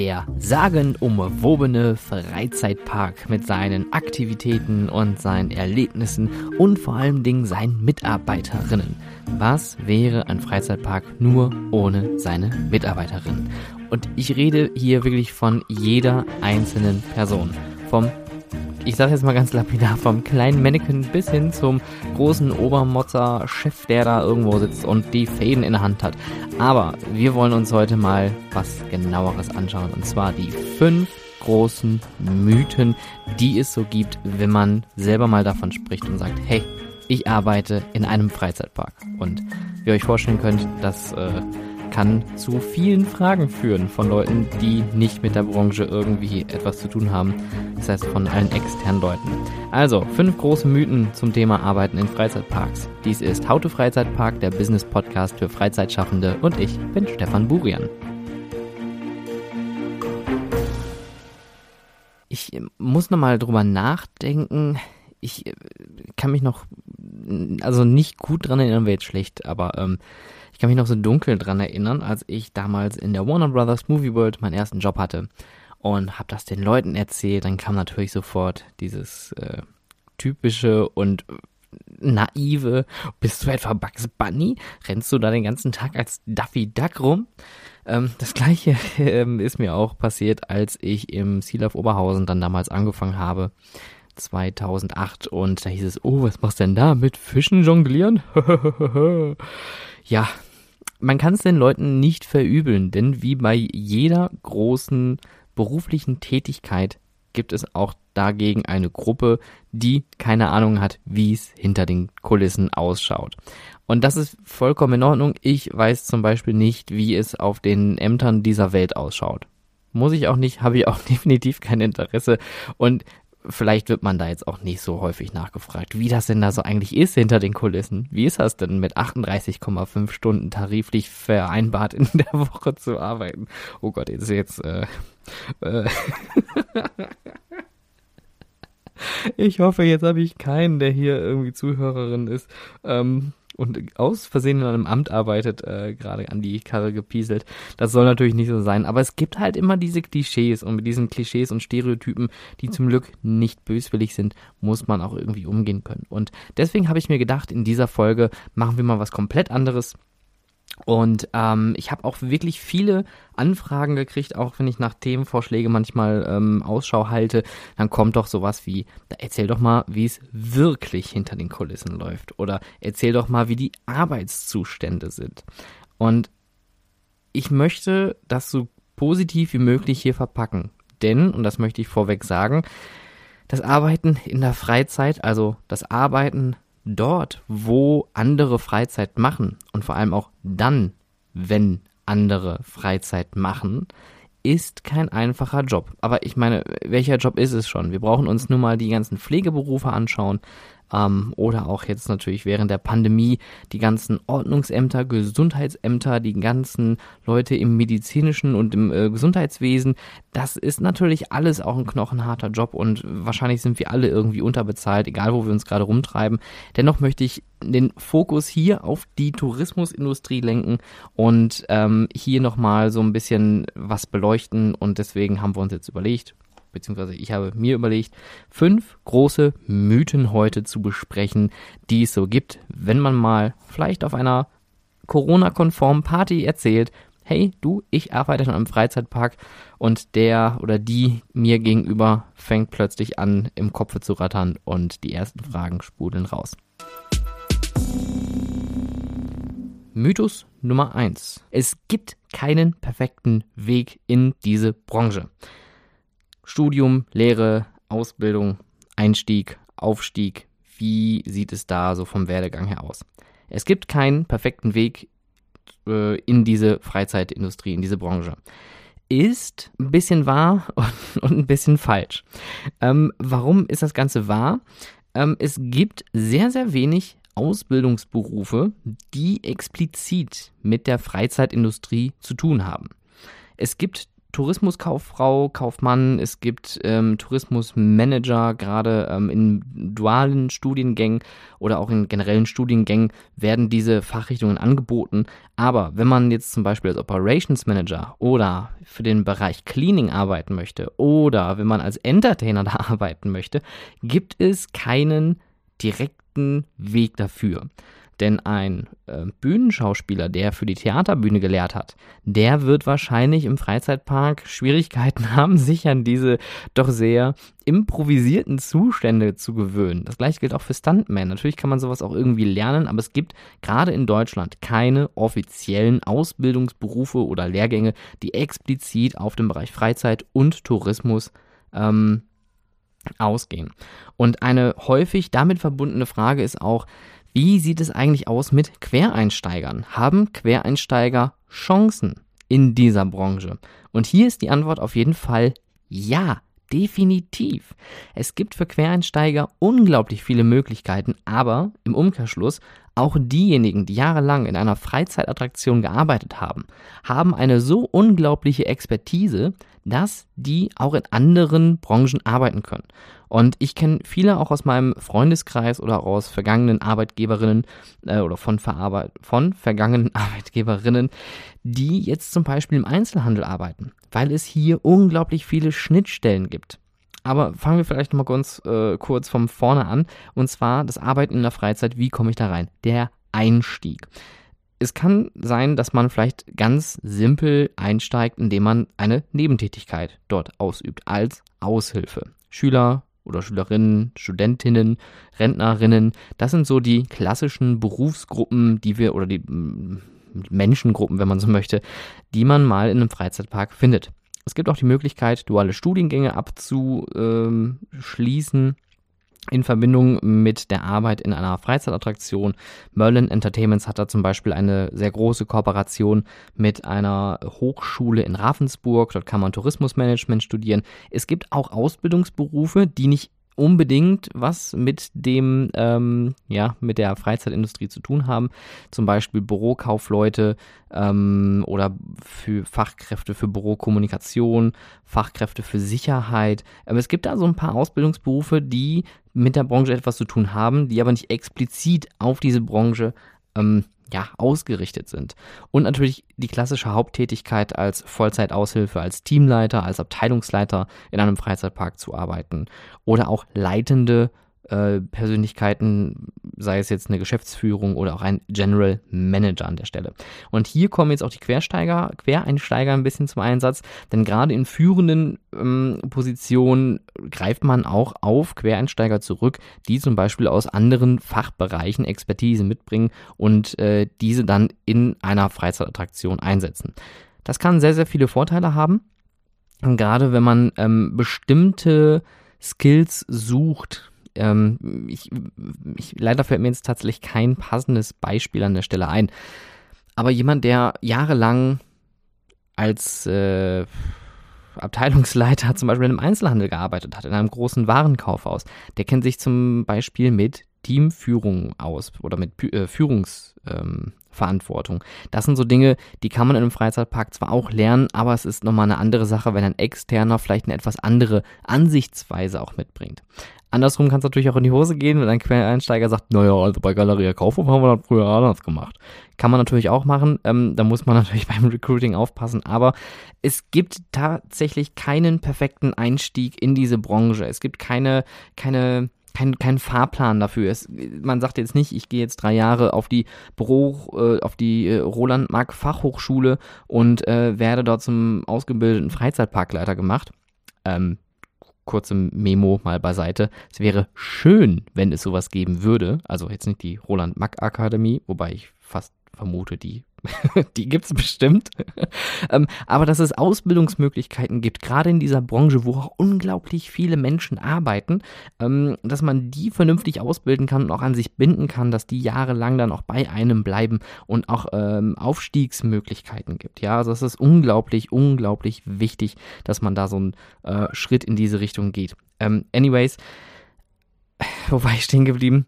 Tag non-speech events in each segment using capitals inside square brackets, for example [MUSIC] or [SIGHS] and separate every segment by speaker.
Speaker 1: Der sagenumwobene Freizeitpark mit seinen Aktivitäten und seinen Erlebnissen und vor allen Dingen seinen Mitarbeiterinnen. Was wäre ein Freizeitpark nur ohne seine Mitarbeiterinnen? Und ich rede hier wirklich von jeder einzelnen Person. Vom ich sage jetzt mal ganz lapidar, vom kleinen Mannequin bis hin zum großen Obermotzer-Chef, der da irgendwo sitzt und die Fäden in der Hand hat. Aber wir wollen uns heute mal was genaueres anschauen. Und zwar die fünf großen Mythen, die es so gibt, wenn man selber mal davon spricht und sagt, hey, ich arbeite in einem Freizeitpark. Und wie ihr euch vorstellen könnt, das äh, kann zu vielen Fragen führen von Leuten, die nicht mit der Branche irgendwie etwas zu tun haben. Das heißt von allen externen Leuten. Also, fünf große Mythen zum Thema Arbeiten in Freizeitparks. Dies ist to Freizeitpark, der Business Podcast für Freizeitschaffende und ich bin Stefan Burian. Ich muss nochmal drüber nachdenken. Ich äh, kann mich noch, also nicht gut dran erinnern, wäre jetzt schlecht, aber ähm, ich kann mich noch so dunkel dran erinnern, als ich damals in der Warner Brothers Movie World meinen ersten Job hatte und habe das den Leuten erzählt. Dann kam natürlich sofort dieses äh, typische und naive, bist du etwa Bugs Bunny? Rennst du da den ganzen Tag als Duffy Duck rum? Ähm, das gleiche [LAUGHS] ähm, ist mir auch passiert, als ich im Seal of Oberhausen dann damals angefangen habe. 2008 und da hieß es, oh, was machst du denn da mit Fischen jonglieren? [LAUGHS] ja, man kann es den Leuten nicht verübeln, denn wie bei jeder großen beruflichen Tätigkeit gibt es auch dagegen eine Gruppe, die keine Ahnung hat, wie es hinter den Kulissen ausschaut. Und das ist vollkommen in Ordnung. Ich weiß zum Beispiel nicht, wie es auf den Ämtern dieser Welt ausschaut. Muss ich auch nicht, [LAUGHS] habe ich auch [LAUGHS] definitiv kein Interesse. Und vielleicht wird man da jetzt auch nicht so häufig nachgefragt, wie das denn da so eigentlich ist hinter den Kulissen. Wie ist das denn mit 38,5 Stunden tariflich vereinbart in der Woche zu arbeiten? Oh Gott, jetzt jetzt äh, äh [LAUGHS] Ich hoffe, jetzt habe ich keinen, der hier irgendwie Zuhörerin ist. Ähm, und aus Versehen in einem Amt arbeitet, äh, gerade an die Karre gepieselt. Das soll natürlich nicht so sein. Aber es gibt halt immer diese Klischees und mit diesen Klischees und Stereotypen, die zum Glück nicht böswillig sind, muss man auch irgendwie umgehen können. Und deswegen habe ich mir gedacht, in dieser Folge machen wir mal was komplett anderes. Und ähm, ich habe auch wirklich viele Anfragen gekriegt, auch wenn ich nach Themenvorschläge manchmal ähm, Ausschau halte, dann kommt doch sowas wie, erzähl doch mal, wie es wirklich hinter den Kulissen läuft. Oder erzähl doch mal, wie die Arbeitszustände sind. Und ich möchte das so positiv wie möglich hier verpacken. Denn, und das möchte ich vorweg sagen, das Arbeiten in der Freizeit, also das Arbeiten dort, wo andere Freizeit machen und vor allem auch dann, wenn andere Freizeit machen, ist kein einfacher Job. Aber ich meine, welcher Job ist es schon? Wir brauchen uns nur mal die ganzen Pflegeberufe anschauen, ähm, oder auch jetzt natürlich während der Pandemie die ganzen Ordnungsämter, Gesundheitsämter, die ganzen Leute im medizinischen und im äh, Gesundheitswesen. Das ist natürlich alles auch ein knochenharter Job und wahrscheinlich sind wir alle irgendwie unterbezahlt, egal wo wir uns gerade rumtreiben. Dennoch möchte ich den Fokus hier auf die Tourismusindustrie lenken und ähm, hier nochmal so ein bisschen was beleuchten und deswegen haben wir uns jetzt überlegt, beziehungsweise ich habe mir überlegt, fünf große Mythen heute zu besprechen, die es so gibt, wenn man mal vielleicht auf einer Corona-konformen Party erzählt, hey du, ich arbeite in einem Freizeitpark und der oder die mir gegenüber fängt plötzlich an, im Kopf zu rattern und die ersten Fragen sprudeln raus. Mythos Nummer eins: Es gibt keinen perfekten Weg in diese Branche. Studium, Lehre, Ausbildung, Einstieg, Aufstieg, wie sieht es da so vom Werdegang her aus? Es gibt keinen perfekten Weg äh, in diese Freizeitindustrie, in diese Branche. Ist ein bisschen wahr [LAUGHS] und, und ein bisschen falsch. Ähm, warum ist das Ganze wahr? Ähm, es gibt sehr, sehr wenig Ausbildungsberufe, die explizit mit der Freizeitindustrie zu tun haben. Es gibt Tourismuskauffrau, Kaufmann, es gibt ähm, Tourismusmanager, gerade ähm, in dualen Studiengängen oder auch in generellen Studiengängen werden diese Fachrichtungen angeboten. Aber wenn man jetzt zum Beispiel als Operations Manager oder für den Bereich Cleaning arbeiten möchte oder wenn man als Entertainer [LAUGHS] da arbeiten möchte, gibt es keinen direkten Weg dafür. Denn ein äh, Bühnenschauspieler, der für die Theaterbühne gelehrt hat, der wird wahrscheinlich im Freizeitpark Schwierigkeiten [LAUGHS] haben, sich an diese doch sehr improvisierten Zustände zu gewöhnen. Das gleiche gilt auch für Stuntmen. Natürlich kann man sowas auch irgendwie lernen, aber es gibt gerade in Deutschland keine offiziellen Ausbildungsberufe oder Lehrgänge, die explizit auf dem Bereich Freizeit und Tourismus ähm, ausgehen. Und eine häufig damit verbundene Frage ist auch, wie sieht es eigentlich aus mit Quereinsteigern? Haben Quereinsteiger Chancen in dieser Branche? Und hier ist die Antwort auf jeden Fall ja. Definitiv. Es gibt für Quereinsteiger unglaublich viele Möglichkeiten, aber im Umkehrschluss auch diejenigen, die jahrelang in einer Freizeitattraktion gearbeitet haben, haben eine so unglaubliche Expertise, dass die auch in anderen Branchen arbeiten können. Und ich kenne viele auch aus meinem Freundeskreis oder aus vergangenen Arbeitgeberinnen äh, oder von, von vergangenen [LAUGHS] Arbeitgeberinnen, die jetzt zum Beispiel im Einzelhandel arbeiten, weil es hier unglaublich viele Schnittstellen gibt. Aber fangen wir vielleicht nochmal ganz äh, kurz von vorne an. Und zwar das Arbeiten in der Freizeit. Wie komme ich da rein? Der Einstieg. Es kann sein, dass man vielleicht ganz simpel einsteigt, indem man eine Nebentätigkeit dort ausübt, als Aushilfe. Schüler oder Schülerinnen, Studentinnen, Rentnerinnen, das sind so die klassischen Berufsgruppen, die wir oder die mm, Menschengruppen, wenn man so möchte, die man mal in einem Freizeitpark findet. Es gibt auch die Möglichkeit, duale Studiengänge abzuschließen in Verbindung mit der Arbeit in einer Freizeitattraktion. Merlin Entertainments hat da zum Beispiel eine sehr große Kooperation mit einer Hochschule in Ravensburg. Dort kann man Tourismusmanagement studieren. Es gibt auch Ausbildungsberufe, die nicht unbedingt was mit dem, ähm, ja, mit der Freizeitindustrie zu tun haben. Zum Beispiel Bürokaufleute ähm, oder für Fachkräfte für Bürokommunikation, Fachkräfte für Sicherheit. Aber es gibt da so ein paar Ausbildungsberufe, die mit der Branche etwas zu tun haben, die aber nicht explizit auf diese Branche ähm, ja, ausgerichtet sind. Und natürlich die klassische Haupttätigkeit als Vollzeitaushilfe, als Teamleiter, als Abteilungsleiter in einem Freizeitpark zu arbeiten. Oder auch leitende äh, Persönlichkeiten, sei es jetzt eine Geschäftsführung oder auch ein General Manager an der Stelle. Und hier kommen jetzt auch die Quersteiger, Quereinsteiger ein bisschen zum Einsatz, denn gerade in führenden ähm, Positionen greift man auch auf Quereinsteiger zurück, die zum Beispiel aus anderen Fachbereichen Expertise mitbringen und äh, diese dann in einer Freizeitattraktion einsetzen. Das kann sehr, sehr viele Vorteile haben. gerade wenn man ähm, bestimmte Skills sucht, ähm, ich, ich, leider fällt mir jetzt tatsächlich kein passendes Beispiel an der Stelle ein. Aber jemand, der jahrelang als äh, Abteilungsleiter zum Beispiel in einem Einzelhandel gearbeitet hat, in einem großen Warenkaufhaus, der kennt sich zum Beispiel mit Teamführung aus oder mit äh, Führungsverantwortung. Ähm, das sind so Dinge, die kann man in einem Freizeitpark zwar auch lernen, aber es ist nochmal eine andere Sache, wenn ein Externer vielleicht eine etwas andere Ansichtsweise auch mitbringt. Andersrum kann es natürlich auch in die Hose gehen, wenn ein Quereinsteiger sagt, naja, also bei Galeria Kaufhof haben wir das früher anders gemacht. Kann man natürlich auch machen, ähm, da muss man [LAUGHS] natürlich beim Recruiting aufpassen, aber es gibt tatsächlich keinen perfekten Einstieg in diese Branche. Es gibt keine, keine, kein, kein Fahrplan dafür. Es, man sagt jetzt nicht, ich gehe jetzt drei Jahre auf die Büro, äh, auf die äh, Roland Mark Fachhochschule und äh, werde dort zum ausgebildeten Freizeitparkleiter gemacht. Ähm, kurze Memo mal beiseite. Es wäre schön, wenn es sowas geben würde. Also jetzt nicht die Roland Mack Akademie, wobei ich fast vermute, die, [LAUGHS] die gibt es bestimmt. [LAUGHS] ähm, aber dass es Ausbildungsmöglichkeiten gibt, gerade in dieser Branche, wo auch unglaublich viele Menschen arbeiten, ähm, dass man die vernünftig ausbilden kann und auch an sich binden kann, dass die jahrelang dann auch bei einem bleiben und auch ähm, Aufstiegsmöglichkeiten gibt. Ja, also es ist unglaublich, unglaublich wichtig, dass man da so einen äh, Schritt in diese Richtung geht. Ähm, anyways, [SIGHS] wo war ich stehen geblieben?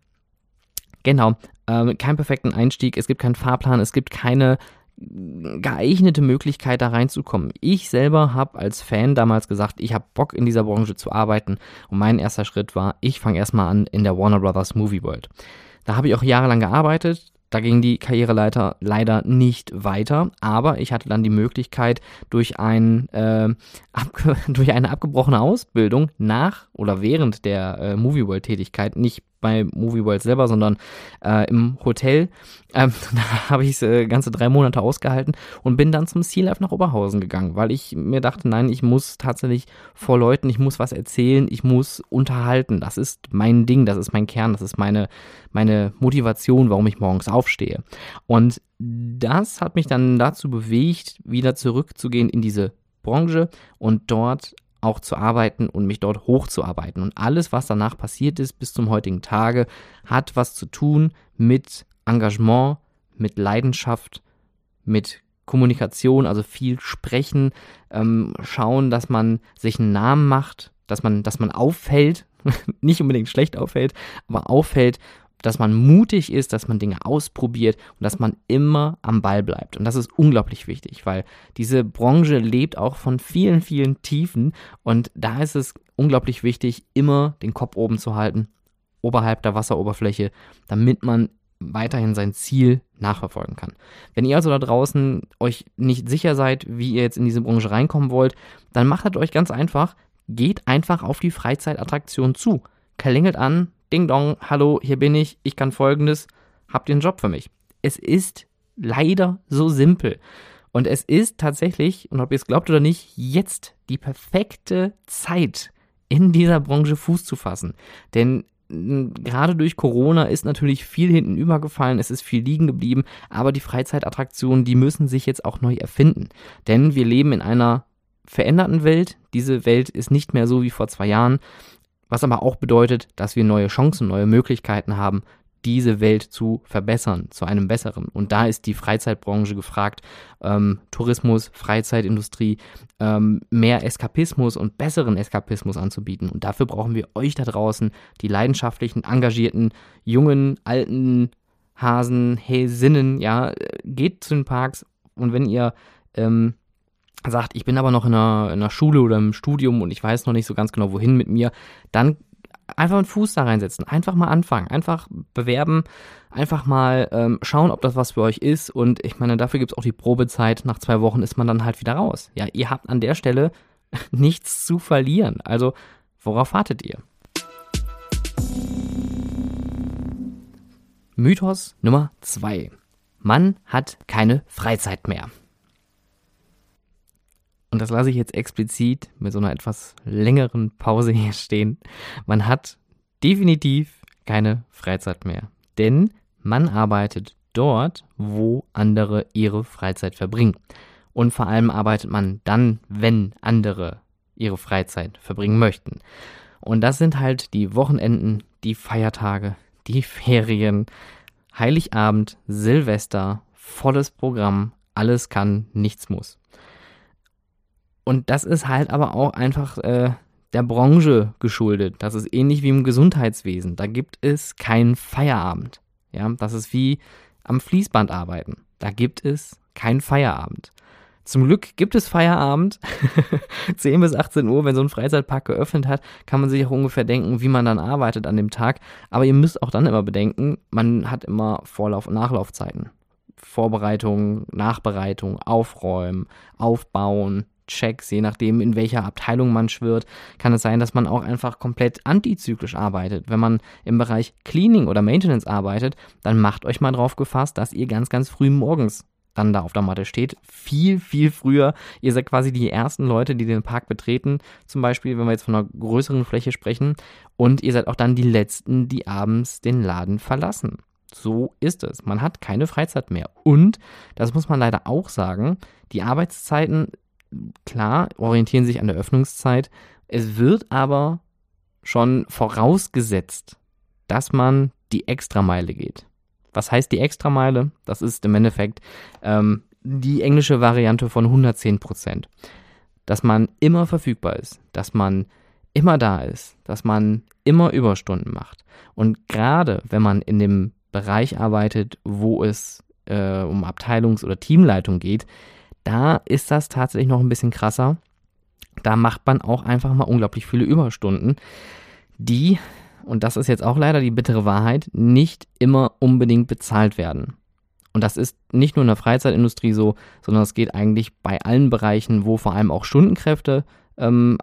Speaker 1: Genau, ähm, keinen perfekten Einstieg, es gibt keinen Fahrplan, es gibt keine geeignete Möglichkeit, da reinzukommen. Ich selber habe als Fan damals gesagt, ich habe Bock in dieser Branche zu arbeiten und mein erster Schritt war, ich fange erstmal an in der Warner Brothers Movie World. Da habe ich auch jahrelang gearbeitet, da ging die Karriereleiter leider nicht weiter, aber ich hatte dann die Möglichkeit, durch, ein, äh, [LAUGHS] durch eine abgebrochene Ausbildung nach oder während der äh, Movie World Tätigkeit, nicht bei Movie World selber, sondern äh, im Hotel. Ähm, [LAUGHS] da habe ich äh, ganze drei Monate ausgehalten und bin dann zum Sea Life nach Oberhausen gegangen, weil ich mir dachte, nein, ich muss tatsächlich vor Leuten, ich muss was erzählen, ich muss unterhalten. Das ist mein Ding, das ist mein Kern, das ist meine, meine Motivation, warum ich morgens aufstehe. Und das hat mich dann dazu bewegt, wieder zurückzugehen in diese Branche und dort auch zu arbeiten und mich dort hochzuarbeiten. Und alles, was danach passiert ist bis zum heutigen Tage, hat was zu tun mit Engagement, mit Leidenschaft, mit Kommunikation, also viel sprechen, ähm, schauen, dass man sich einen Namen macht, dass man, dass man auffällt, [LAUGHS] nicht unbedingt schlecht auffällt, aber auffällt dass man mutig ist, dass man Dinge ausprobiert und dass man immer am Ball bleibt. Und das ist unglaublich wichtig, weil diese Branche lebt auch von vielen, vielen Tiefen und da ist es unglaublich wichtig, immer den Kopf oben zu halten, oberhalb der Wasseroberfläche, damit man weiterhin sein Ziel nachverfolgen kann. Wenn ihr also da draußen euch nicht sicher seid, wie ihr jetzt in diese Branche reinkommen wollt, dann macht es euch ganz einfach, geht einfach auf die Freizeitattraktion zu. Klingelt an, Ding Dong, hallo, hier bin ich, ich kann folgendes, habt ihr einen Job für mich? Es ist leider so simpel. Und es ist tatsächlich, und ob ihr es glaubt oder nicht, jetzt die perfekte Zeit, in dieser Branche Fuß zu fassen. Denn gerade durch Corona ist natürlich viel hinten übergefallen, es ist viel liegen geblieben, aber die Freizeitattraktionen, die müssen sich jetzt auch neu erfinden. Denn wir leben in einer veränderten Welt. Diese Welt ist nicht mehr so wie vor zwei Jahren was aber auch bedeutet, dass wir neue Chancen, neue Möglichkeiten haben, diese Welt zu verbessern, zu einem besseren. Und da ist die Freizeitbranche gefragt, ähm, Tourismus, Freizeitindustrie, ähm, mehr Eskapismus und besseren Eskapismus anzubieten. Und dafür brauchen wir euch da draußen, die leidenschaftlichen, engagierten, jungen, alten Hasen, Häsinnen, ja, geht zu den Parks und wenn ihr ähm, sagt, ich bin aber noch in einer, in einer Schule oder im Studium und ich weiß noch nicht so ganz genau, wohin mit mir, dann einfach einen Fuß da reinsetzen, einfach mal anfangen, einfach bewerben, einfach mal ähm, schauen, ob das was für euch ist. Und ich meine, dafür gibt es auch die Probezeit. Nach zwei Wochen ist man dann halt wieder raus. Ja, ihr habt an der Stelle [LAUGHS] nichts zu verlieren. Also, worauf wartet ihr? Mythos Nummer zwei: Man hat keine Freizeit mehr und das lasse ich jetzt explizit mit so einer etwas längeren Pause hier [LAUGHS] stehen, man hat definitiv keine Freizeit mehr. Denn man arbeitet dort, wo andere ihre Freizeit verbringen. Und vor allem arbeitet man dann, wenn andere ihre Freizeit verbringen möchten. Und das sind halt die Wochenenden, die Feiertage, die [LAUGHS] Ferien, Heiligabend, Silvester, volles Programm, alles kann, nichts muss. Und das ist halt aber auch einfach äh, der Branche geschuldet. Das ist ähnlich wie im Gesundheitswesen. Da gibt es keinen Feierabend. Ja, das ist wie am Fließband arbeiten. Da gibt es keinen Feierabend. Zum Glück gibt es Feierabend. [LAUGHS] 10 bis 18 Uhr, wenn so ein Freizeitpark geöffnet hat, kann man sich auch ungefähr denken, wie man dann arbeitet an dem Tag. Aber ihr müsst auch dann immer bedenken, man hat immer Vorlauf- und Nachlaufzeiten. Vorbereitung, Nachbereitung, Aufräumen, Aufbauen, Checks, je nachdem, in welcher Abteilung man schwirrt, kann es sein, dass man auch einfach komplett antizyklisch arbeitet. Wenn man im Bereich Cleaning oder Maintenance arbeitet, dann macht euch mal drauf gefasst, dass ihr ganz, ganz früh morgens dann da auf der Matte steht. Viel, viel früher. Ihr seid quasi die ersten Leute, die den Park betreten. Zum Beispiel, wenn wir jetzt von einer größeren Fläche sprechen. Und ihr seid auch dann die Letzten, die abends den Laden verlassen. So ist es. Man hat keine Freizeit mehr. Und, das muss man leider auch sagen, die Arbeitszeiten klar, orientieren sich an der Öffnungszeit. Es wird aber schon vorausgesetzt, dass man die Extrameile geht. Was heißt die Extrameile? Das ist im Endeffekt ähm, die englische Variante von 110 Prozent. Dass man immer verfügbar ist, dass man immer da ist, dass man immer Überstunden macht. Und gerade wenn man in dem Bereich arbeitet, wo es äh, um Abteilungs- oder Teamleitung geht, da ist das tatsächlich noch ein bisschen krasser. Da macht man auch einfach mal unglaublich viele Überstunden, die, und das ist jetzt auch leider die bittere Wahrheit, nicht immer unbedingt bezahlt werden. Und das ist nicht nur in der Freizeitindustrie so, sondern es geht eigentlich bei allen Bereichen, wo vor allem auch Stundenkräfte ähm,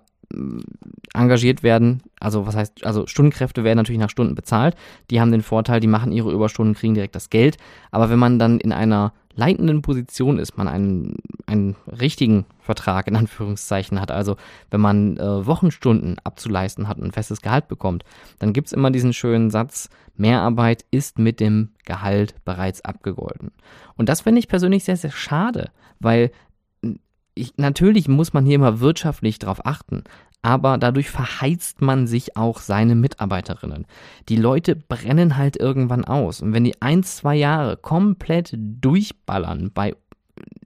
Speaker 1: engagiert werden. Also was heißt, also Stundenkräfte werden natürlich nach Stunden bezahlt. Die haben den Vorteil, die machen ihre Überstunden, kriegen direkt das Geld. Aber wenn man dann in einer leitenden Position ist, man einen, einen richtigen Vertrag in Anführungszeichen hat, also wenn man äh, Wochenstunden abzuleisten hat und ein festes Gehalt bekommt, dann gibt es immer diesen schönen Satz, Mehrarbeit ist mit dem Gehalt bereits abgegolten. Und das finde ich persönlich sehr, sehr schade, weil ich, natürlich muss man hier immer wirtschaftlich drauf achten, aber dadurch verheizt man sich auch seine Mitarbeiterinnen. Die Leute brennen halt irgendwann aus. Und wenn die ein, zwei Jahre komplett durchballern bei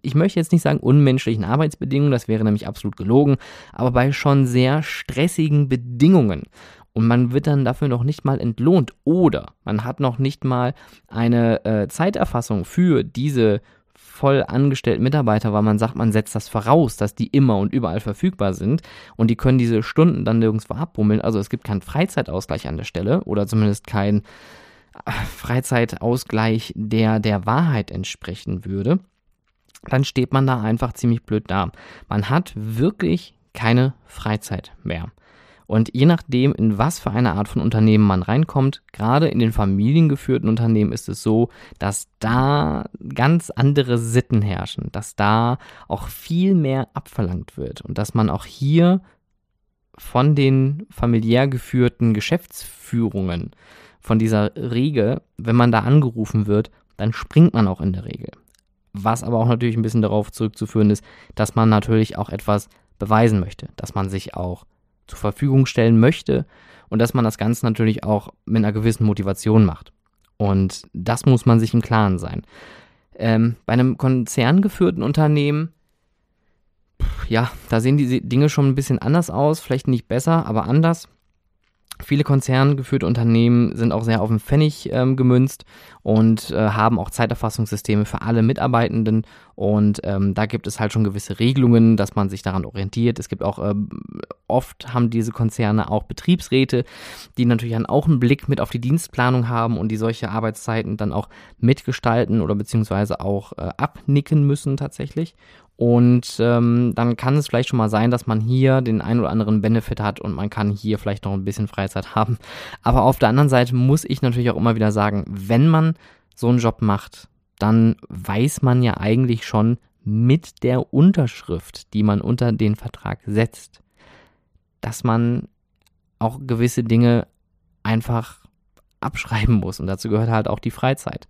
Speaker 1: ich möchte jetzt nicht sagen unmenschlichen Arbeitsbedingungen, das wäre nämlich absolut gelogen, aber bei schon sehr stressigen Bedingungen. Und man wird dann dafür noch nicht mal entlohnt oder man hat noch nicht mal eine äh, Zeiterfassung für diese voll angestellten Mitarbeiter, weil man sagt, man setzt das voraus, dass die immer und überall verfügbar sind und die können diese Stunden dann nirgendwo abbummeln. Also es gibt keinen Freizeitausgleich an der Stelle oder zumindest keinen äh, Freizeitausgleich, der der Wahrheit entsprechen würde. Dann steht man da einfach ziemlich blöd da. Man hat wirklich keine Freizeit mehr. Und je nachdem, in was für eine Art von Unternehmen man reinkommt, gerade in den familiengeführten Unternehmen ist es so, dass da ganz andere Sitten herrschen, dass da auch viel mehr abverlangt wird und dass man auch hier von den familiär geführten Geschäftsführungen, von dieser Regel, wenn man da angerufen wird, dann springt man auch in der Regel. Was aber auch natürlich ein bisschen darauf zurückzuführen ist, dass man natürlich auch etwas beweisen möchte, dass man sich auch zur Verfügung stellen möchte und dass man das Ganze natürlich auch mit einer gewissen Motivation macht. Und das muss man sich im Klaren sein. Ähm, bei einem konzerngeführten Unternehmen, ja, da sehen die Dinge schon ein bisschen anders aus, vielleicht nicht besser, aber anders. Viele konzerngeführte Unternehmen sind auch sehr auf den Pfennig ähm, gemünzt und äh, haben auch Zeiterfassungssysteme für alle Mitarbeitenden. Und ähm, da gibt es halt schon gewisse Regelungen, dass man sich daran orientiert. Es gibt auch, ähm, oft haben diese Konzerne auch Betriebsräte, die natürlich dann auch einen Blick mit auf die Dienstplanung haben und die solche Arbeitszeiten dann auch mitgestalten oder beziehungsweise auch äh, abnicken müssen tatsächlich. Und ähm, dann kann es vielleicht schon mal sein, dass man hier den ein oder anderen Benefit hat und man kann hier vielleicht noch ein bisschen Freizeit [LAUGHS] haben. Aber auf der anderen Seite muss ich natürlich auch immer wieder sagen, wenn man so einen Job macht, dann weiß man ja eigentlich schon mit der Unterschrift, die man unter den Vertrag setzt, dass man auch gewisse Dinge einfach abschreiben muss. Und dazu gehört halt auch die Freizeit.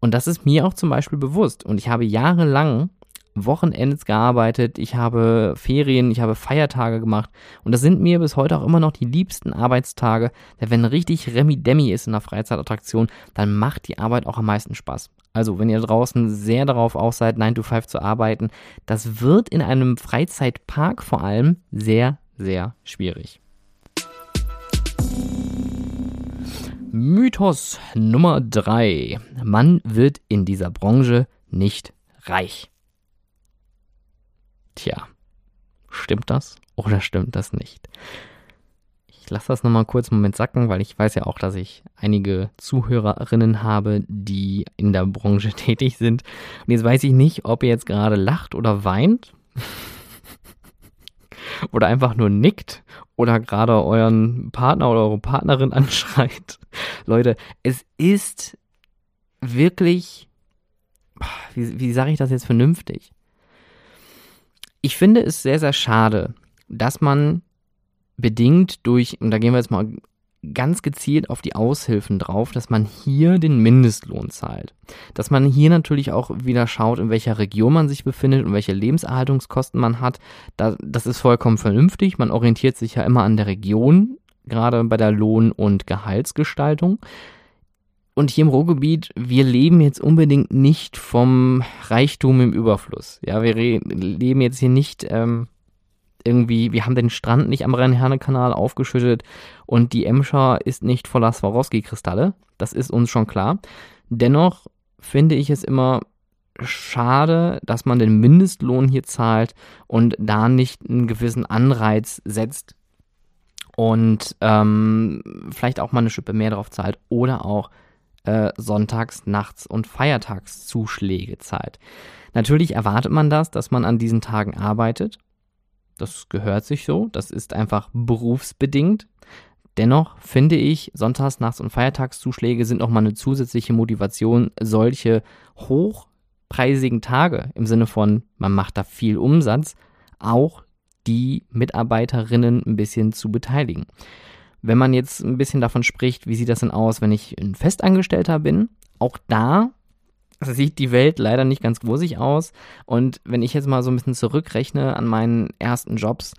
Speaker 1: Und das ist mir auch zum Beispiel bewusst. Und ich habe jahrelang Wochenends gearbeitet, ich habe Ferien, ich habe Feiertage gemacht und das sind mir bis heute auch immer noch die liebsten Arbeitstage, denn wenn richtig Remi-Demi ist in der Freizeitattraktion, dann macht die Arbeit auch am meisten Spaß. Also, wenn ihr draußen sehr darauf aus seid, 9 to 5 zu arbeiten, das wird in einem Freizeitpark vor allem sehr, sehr schwierig. Mythos Nummer 3. Man wird in dieser Branche nicht reich. Tja, stimmt das oder stimmt das nicht? Ich lasse das nochmal kurz einen Moment sacken, weil ich weiß ja auch, dass ich einige Zuhörerinnen habe, die in der Branche [LAUGHS] tätig sind. Und jetzt weiß ich nicht, ob ihr jetzt gerade lacht oder weint. [LAUGHS] oder einfach nur nickt oder gerade euren Partner oder eure Partnerin [LAUGHS] anschreit. Leute, es ist wirklich, wie, wie sage ich das jetzt vernünftig? Ich finde es sehr, sehr schade, dass man bedingt durch, und da gehen wir jetzt mal ganz gezielt auf die Aushilfen drauf, dass man hier den Mindestlohn zahlt. Dass man hier natürlich auch wieder schaut, in welcher Region man sich befindet und welche Lebenserhaltungskosten man hat. das ist vollkommen vernünftig. Man orientiert sich ja immer an der Region, gerade bei der Lohn- und Gehaltsgestaltung. Und hier im Ruhrgebiet, wir leben jetzt unbedingt nicht vom Reichtum im Überfluss. Ja, wir leben jetzt hier nicht ähm, irgendwie, wir haben den Strand nicht am Rhein-Herne-Kanal aufgeschüttet und die Emscher ist nicht voller Swarovski-Kristalle. Das ist uns schon klar. Dennoch finde ich es immer schade, dass man den Mindestlohn hier zahlt und da nicht einen gewissen Anreiz setzt und ähm, vielleicht auch mal eine Schippe mehr drauf zahlt oder auch äh, Sonntags-, Nachts- und Feiertagszuschläge zahlt. Natürlich erwartet man das, dass man an diesen Tagen arbeitet. Das gehört sich so. Das ist einfach berufsbedingt. Dennoch finde ich, Sonntags-, Nachts- und Feiertagszuschläge sind nochmal eine zusätzliche Motivation, solche hochpreisigen Tage im Sinne von, man macht da viel Umsatz, auch die Mitarbeiterinnen ein bisschen zu beteiligen. Wenn man jetzt ein bisschen davon spricht, wie sieht das denn aus, wenn ich ein Festangestellter bin, auch da sieht die Welt leider nicht ganz rosig aus. Und wenn ich jetzt mal so ein bisschen zurückrechne an meinen ersten Jobs,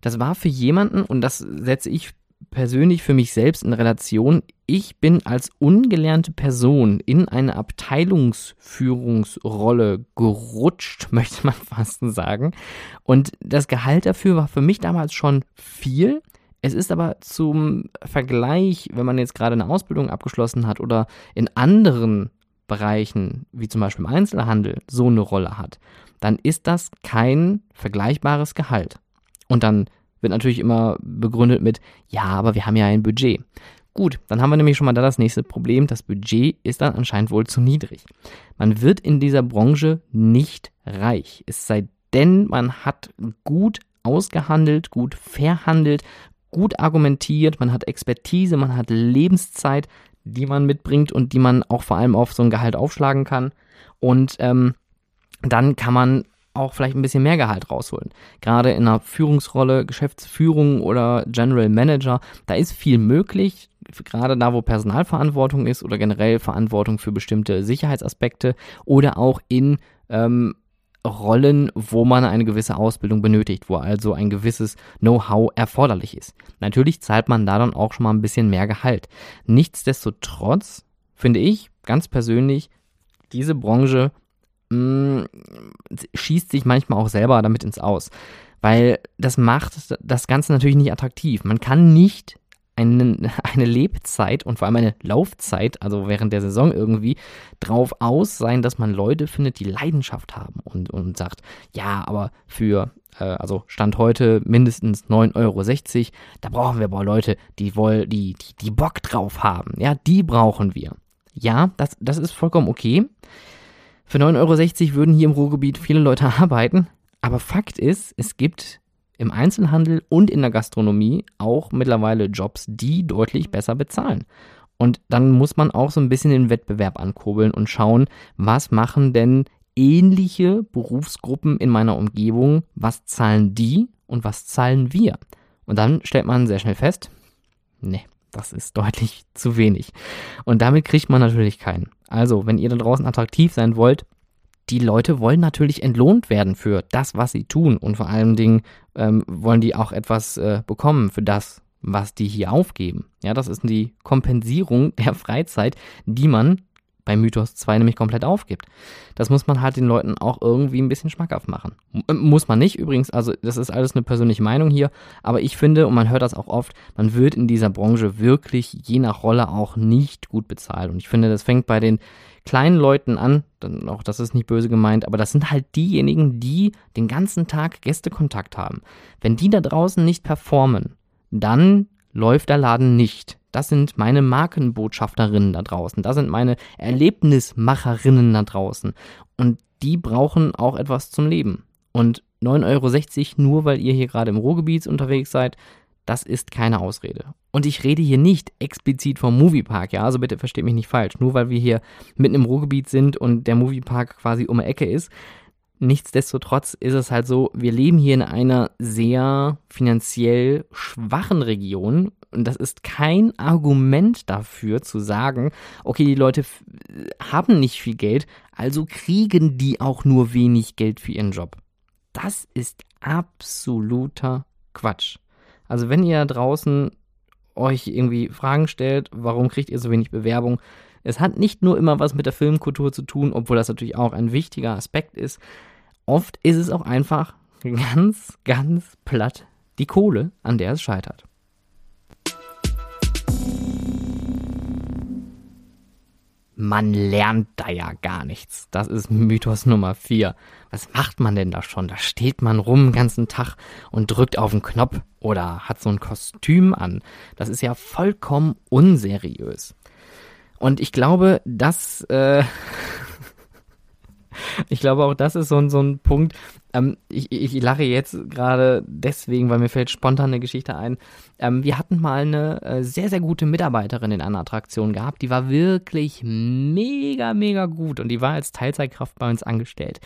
Speaker 1: das war für jemanden, und das setze ich persönlich für mich selbst in Relation, ich bin als ungelernte Person in eine Abteilungsführungsrolle gerutscht, [LAUGHS] möchte man fast sagen. Und das Gehalt dafür war für mich damals schon viel. Es ist aber zum Vergleich, wenn man jetzt gerade eine Ausbildung abgeschlossen hat oder in anderen Bereichen, wie zum Beispiel im Einzelhandel, so eine Rolle hat, dann ist das kein vergleichbares Gehalt. Und dann wird natürlich immer begründet mit, ja, aber wir haben ja ein Budget. Gut, dann haben wir nämlich schon mal da das nächste Problem. Das Budget ist dann anscheinend wohl zu niedrig. Man wird in dieser Branche nicht reich. Es sei denn, man hat gut ausgehandelt, gut verhandelt, gut argumentiert, man hat Expertise, man hat Lebenszeit, die man mitbringt und die man auch vor allem auf so ein Gehalt aufschlagen kann. Und ähm, dann kann man auch vielleicht ein bisschen mehr Gehalt rausholen. Gerade in einer Führungsrolle, Geschäftsführung oder General Manager, da ist viel möglich. Gerade da, wo Personalverantwortung ist oder generell Verantwortung für bestimmte Sicherheitsaspekte oder auch in ähm, Rollen, wo man eine gewisse Ausbildung benötigt, wo also ein gewisses Know-how erforderlich ist. Natürlich zahlt man da dann auch schon mal ein bisschen mehr Gehalt. Nichtsdestotrotz finde ich ganz persönlich, diese Branche mh, mm, schießt sich manchmal auch selber damit ins Aus. Weil das macht das Ganze natürlich nicht attraktiv. Man kann nicht einen, [LAUGHS] eine Lebzeit und vor allem eine Laufzeit, also während der Saison irgendwie, drauf aus sein, dass man Leute findet, die Leidenschaft haben und, und sagt, ja, aber für, äh, also Stand heute mindestens 9,60 Euro, da brauchen wir aber Leute, die, woll, die, die, die Bock drauf haben. Ja, die brauchen wir. Ja, das, das ist vollkommen okay. Für 9,60 Euro würden hier im Ruhrgebiet viele Leute [LAUGHS] arbeiten. Aber Fakt ist, es gibt im Einzelhandel und in der Gastronomie auch mittlerweile Jobs, die deutlich besser bezahlen. Und dann muss man auch so ein bisschen den Wettbewerb ankurbeln und schauen, was machen denn ähnliche Berufsgruppen in meiner Umgebung, was zahlen die und was zahlen wir? Und dann stellt man sehr schnell fest, nee, das ist deutlich [LAUGHS] zu wenig. Und damit kriegt man natürlich keinen. Also, wenn ihr da draußen attraktiv sein wollt, die Leute wollen natürlich entlohnt werden für das, was sie tun. Und vor allen Dingen ähm, wollen die auch etwas äh, bekommen für das, was die hier aufgeben. Ja, das ist die Kompensierung [LAUGHS] der Freizeit, die man bei Mythos 2 nämlich komplett aufgibt. Das muss man halt den Leuten auch irgendwie ein bisschen schmackhaft machen. M muss man nicht übrigens, also das ist alles eine persönliche Meinung hier, aber ich finde, und man hört das auch oft, man wird in dieser Branche wirklich je nach Rolle auch nicht gut bezahlt. Und ich finde, das fängt bei den kleinen Leuten an, dann auch das ist nicht böse gemeint, aber das sind halt diejenigen, die den ganzen Tag Gästekontakt haben. Wenn die da draußen nicht performen, dann läuft der Laden nicht. Das sind meine Markenbotschafterinnen da draußen. Das sind meine Erlebnismacherinnen da draußen. Und die brauchen auch etwas zum Leben. Und 9,60 Euro nur, weil ihr hier gerade im Ruhrgebiet unterwegs seid, das ist keine Ausrede. Und ich rede hier nicht explizit vom Moviepark, ja, also bitte versteht mich nicht falsch. Nur weil wir hier mitten im Ruhrgebiet sind und der Moviepark quasi um die Ecke ist, Nichtsdestotrotz ist es halt so, wir leben hier in einer sehr finanziell schwachen Region und das ist kein Argument dafür zu sagen, okay, die Leute haben nicht viel Geld, also kriegen die auch nur wenig Geld für ihren Job. Das ist absoluter Quatsch. Also wenn ihr draußen euch irgendwie Fragen stellt, warum kriegt ihr so wenig Bewerbung, es hat nicht nur immer was mit der Filmkultur zu tun, obwohl das natürlich auch ein wichtiger Aspekt ist. Oft ist es auch einfach ganz, ganz platt die Kohle, an der es scheitert. Man lernt da ja gar nichts. Das ist Mythos Nummer vier. Was macht man denn da schon? Da steht man rum den ganzen Tag und drückt auf den Knopf oder hat so ein Kostüm an. Das ist ja vollkommen unseriös. Und ich glaube, dass äh, [LAUGHS] ich glaube auch das ist so, ein so ein Punkt. Ähm, ich, ich lache jetzt gerade deswegen, weil mir fällt spontan eine Geschichte ein. Ähm, wir hatten mal eine äh, sehr, sehr gute Mitarbeiterin in einer Attraktion gehabt. Die war wirklich mega, mega gut und die war als Teilzeitkraft bei uns angestellt.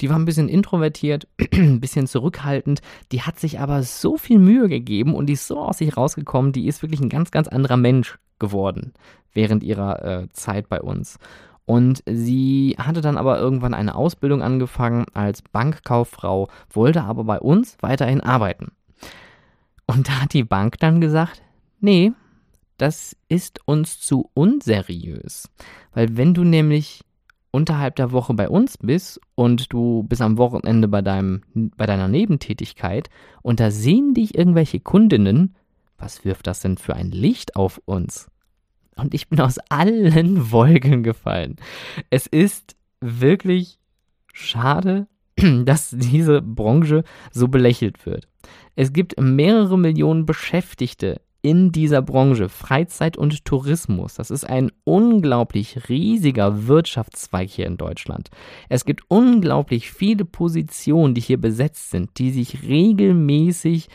Speaker 1: Die war ein bisschen introvertiert, [CLEARS THROAT] ein bisschen zurückhaltend. Die hat sich aber so viel Mühe gegeben und die ist so aus sich rausgekommen. Die ist wirklich ein ganz, ganz anderer Mensch geworden während ihrer äh, Zeit bei uns. Und sie hatte dann aber irgendwann eine Ausbildung angefangen als Bankkauffrau, wollte aber bei uns weiterhin arbeiten. Und da hat die Bank dann gesagt, nee, das ist uns zu unseriös. Weil wenn du nämlich unterhalb der Woche bei uns bist und du bist am Wochenende bei, deinem, bei deiner Nebentätigkeit und da sehen dich irgendwelche Kundinnen, was wirft das denn für ein Licht auf uns? Und ich bin aus allen [LAUGHS] Wolken gefallen. Es ist wirklich schade, [CLEARS THROAT] dass diese Branche so belächelt wird. Es gibt mehrere Millionen Beschäftigte in dieser Branche, Freizeit und Tourismus. Das ist ein unglaublich riesiger Wirtschaftszweig hier in Deutschland. Es gibt unglaublich viele Positionen, die hier besetzt sind, die sich regelmäßig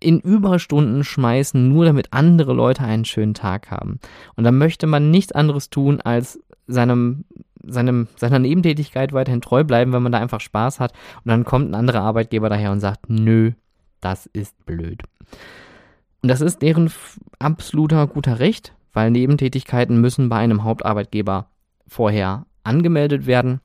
Speaker 1: in Überstunden schmeißen, nur damit andere Leute einen schönen Tag haben. Und da möchte man nichts anderes tun, als seinem, seinem, seiner Nebentätigkeit weiterhin treu bleiben, wenn man da einfach Spaß hat. Und dann kommt ein anderer Arbeitgeber daher und sagt, nö, das ist blöd. Und das ist deren absoluter guter Recht, weil Nebentätigkeiten müssen bei einem Hauptarbeitgeber vorher angemeldet werden.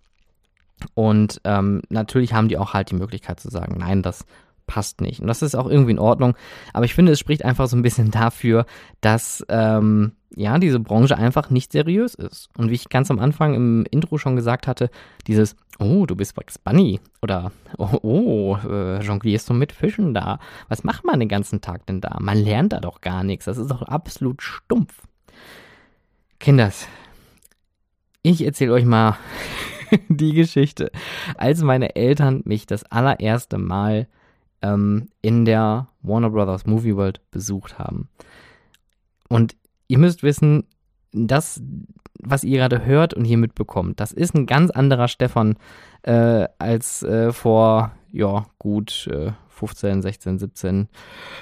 Speaker 1: Und ähm, natürlich haben die auch halt die Möglichkeit zu sagen, nein, das passt nicht. Und das ist auch irgendwie in Ordnung. Aber ich finde, es spricht einfach so ein bisschen [LAUGHS] dafür, dass ähm, ja diese Branche einfach nicht seriös ist. Und wie ich ganz am Anfang im Intro schon gesagt hatte, dieses Oh, du bist Bugs Bunny oder Oh, oh äh, jonglierst du mit Fischen da? Was macht man den ganzen Tag denn da? Man lernt da doch gar nichts. Das ist doch absolut stumpf. Kinders, ich erzähle euch mal [LAUGHS] die Geschichte, als meine Eltern mich das allererste Mal ähm, in der Warner Brothers Movie World besucht haben. Und ihr müsst wissen, das, was ihr gerade hört und hier mitbekommt, das ist ein ganz anderer Stefan äh, als äh, vor, ja, gut äh, 15, 16, 17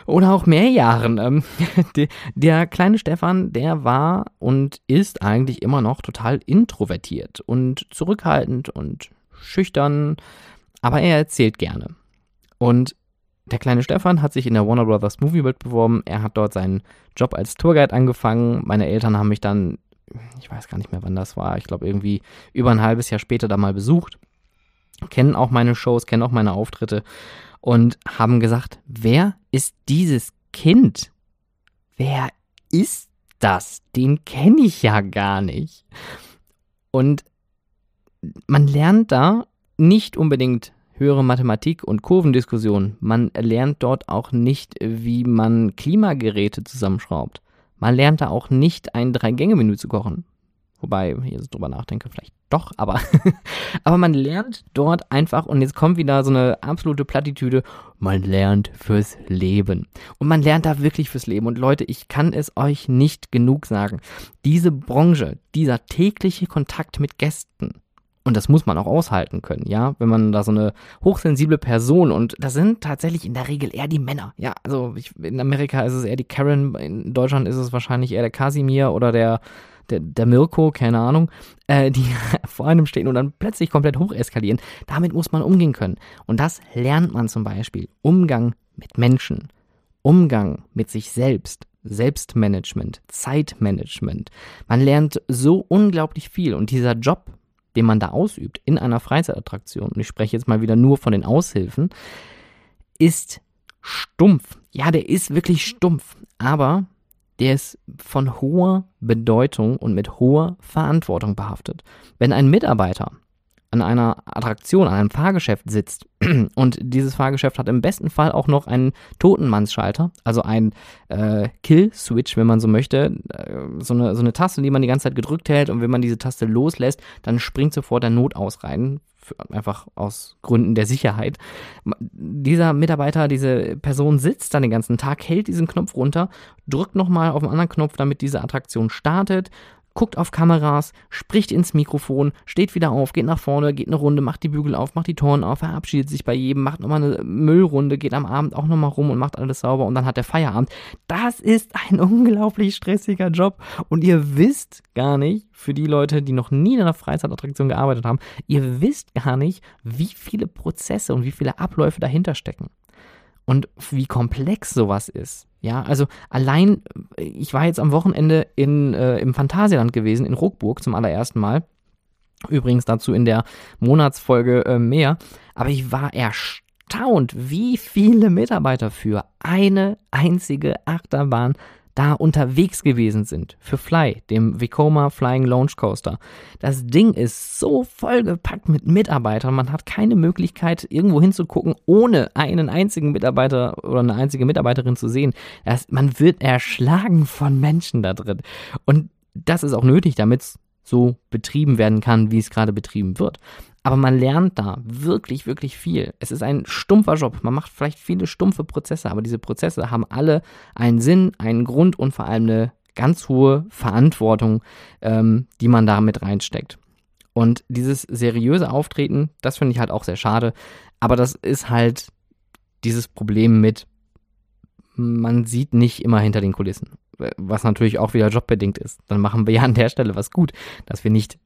Speaker 1: oder auch mehr Jahren. Ähm, [LAUGHS] der, der kleine Stefan, der war und ist eigentlich immer noch total introvertiert und zurückhaltend und schüchtern, aber er erzählt gerne. Und der kleine Stefan hat sich in der Warner Brothers Movie World beworben. Er hat dort seinen Job als Tourguide angefangen. Meine Eltern haben mich dann, ich weiß gar nicht mehr, wann das war, ich glaube irgendwie über ein halbes Jahr später da mal besucht. Kennen auch meine Shows, kennen auch meine Auftritte und haben gesagt, wer ist dieses Kind? Wer ist das? Den kenne ich ja gar nicht. Und man lernt da nicht unbedingt höhere Mathematik und Kurvendiskussion. Man lernt dort auch nicht, wie man Klimageräte zusammenschraubt. Man lernt da auch nicht ein Drei-Gänge-Menü zu kochen. Wobei, hier so drüber nachdenke, vielleicht doch, aber, [LAUGHS] aber man lernt dort einfach, und jetzt kommt wieder so eine absolute Plattitüde, man lernt fürs Leben. Und man lernt da wirklich fürs Leben. Und Leute, ich kann es euch nicht genug sagen. Diese Branche, dieser tägliche Kontakt mit Gästen, und das muss man auch aushalten können, ja, wenn man da so eine hochsensible Person und das sind tatsächlich in der Regel eher die Männer, ja, also ich, in Amerika ist es eher die Karen, in Deutschland ist es wahrscheinlich eher der Kasimir oder der der, der Mirko, keine Ahnung, äh, die [LAUGHS] vor einem stehen und dann plötzlich komplett hoch eskalieren. Damit muss man umgehen können. Und das lernt man zum Beispiel. Umgang mit Menschen, Umgang mit sich selbst, Selbstmanagement, Zeitmanagement. Man lernt so unglaublich viel und dieser Job, den man da ausübt in einer Freizeitattraktion, und ich spreche jetzt mal wieder nur von den Aushilfen, ist stumpf. Ja, der ist wirklich stumpf, aber der ist von hoher Bedeutung und mit hoher Verantwortung behaftet. Wenn ein Mitarbeiter an einer Attraktion, an einem Fahrgeschäft sitzt. [CLEARS THROAT] Und dieses Fahrgeschäft hat im besten Fall auch noch einen Totenmannsschalter, also ein äh, Kill-Switch, wenn man so möchte, äh, so, eine, so eine Taste, die man die ganze Zeit gedrückt hält und wenn man diese Taste loslässt, dann springt sofort der Notaus rein, einfach aus Gründen der Sicherheit. Dieser Mitarbeiter, diese Person sitzt dann den ganzen Tag, hält diesen Knopf runter, drückt nochmal auf den anderen Knopf, damit diese Attraktion startet, guckt auf Kameras, spricht ins Mikrofon, steht wieder auf, geht nach vorne, geht eine Runde, macht die Bügel auf, macht die Toren auf, verabschiedet sich bei jedem, macht nochmal eine Müllrunde, geht am Abend auch nochmal rum und macht alles sauber und dann hat der Feierabend. Das ist ein [LAUGHS] unglaublich stressiger Job und ihr wisst gar nicht, für die Leute, die noch nie in einer Freizeitattraktion gearbeitet haben, ihr wisst gar nicht, wie viele Prozesse und wie viele Abläufe dahinter stecken und wie komplex sowas ist. Ja, also allein, ich war jetzt am Wochenende in, äh, im Phantasialand gewesen, in Ruckburg zum allerersten Mal. Übrigens dazu in der Monatsfolge äh, mehr. Aber ich war erstaunt, wie viele Mitarbeiter für eine einzige Achterbahn da unterwegs gewesen sind für Fly, dem Vekoma Flying Launch Coaster. Das Ding ist so vollgepackt mit Mitarbeitern, man hat keine Möglichkeit, irgendwo hinzugucken, ohne einen einzigen Mitarbeiter oder eine einzige Mitarbeiterin zu sehen. Das, man wird erschlagen von Menschen da drin. Und das ist auch nötig, damit es so betrieben werden kann, wie es gerade betrieben wird. Aber man lernt da wirklich, wirklich viel. Es ist ein stumpfer Job. Man macht vielleicht viele stumpfe Prozesse, aber diese Prozesse haben alle einen Sinn, einen Grund und vor allem eine ganz hohe Verantwortung, ähm, die man da mit reinsteckt. Und dieses seriöse Auftreten, das finde ich halt auch sehr schade. Aber das ist halt dieses Problem mit, man sieht nicht immer hinter den Kulissen. Was natürlich auch wieder jobbedingt ist. Dann machen wir ja an der Stelle was gut, dass wir nicht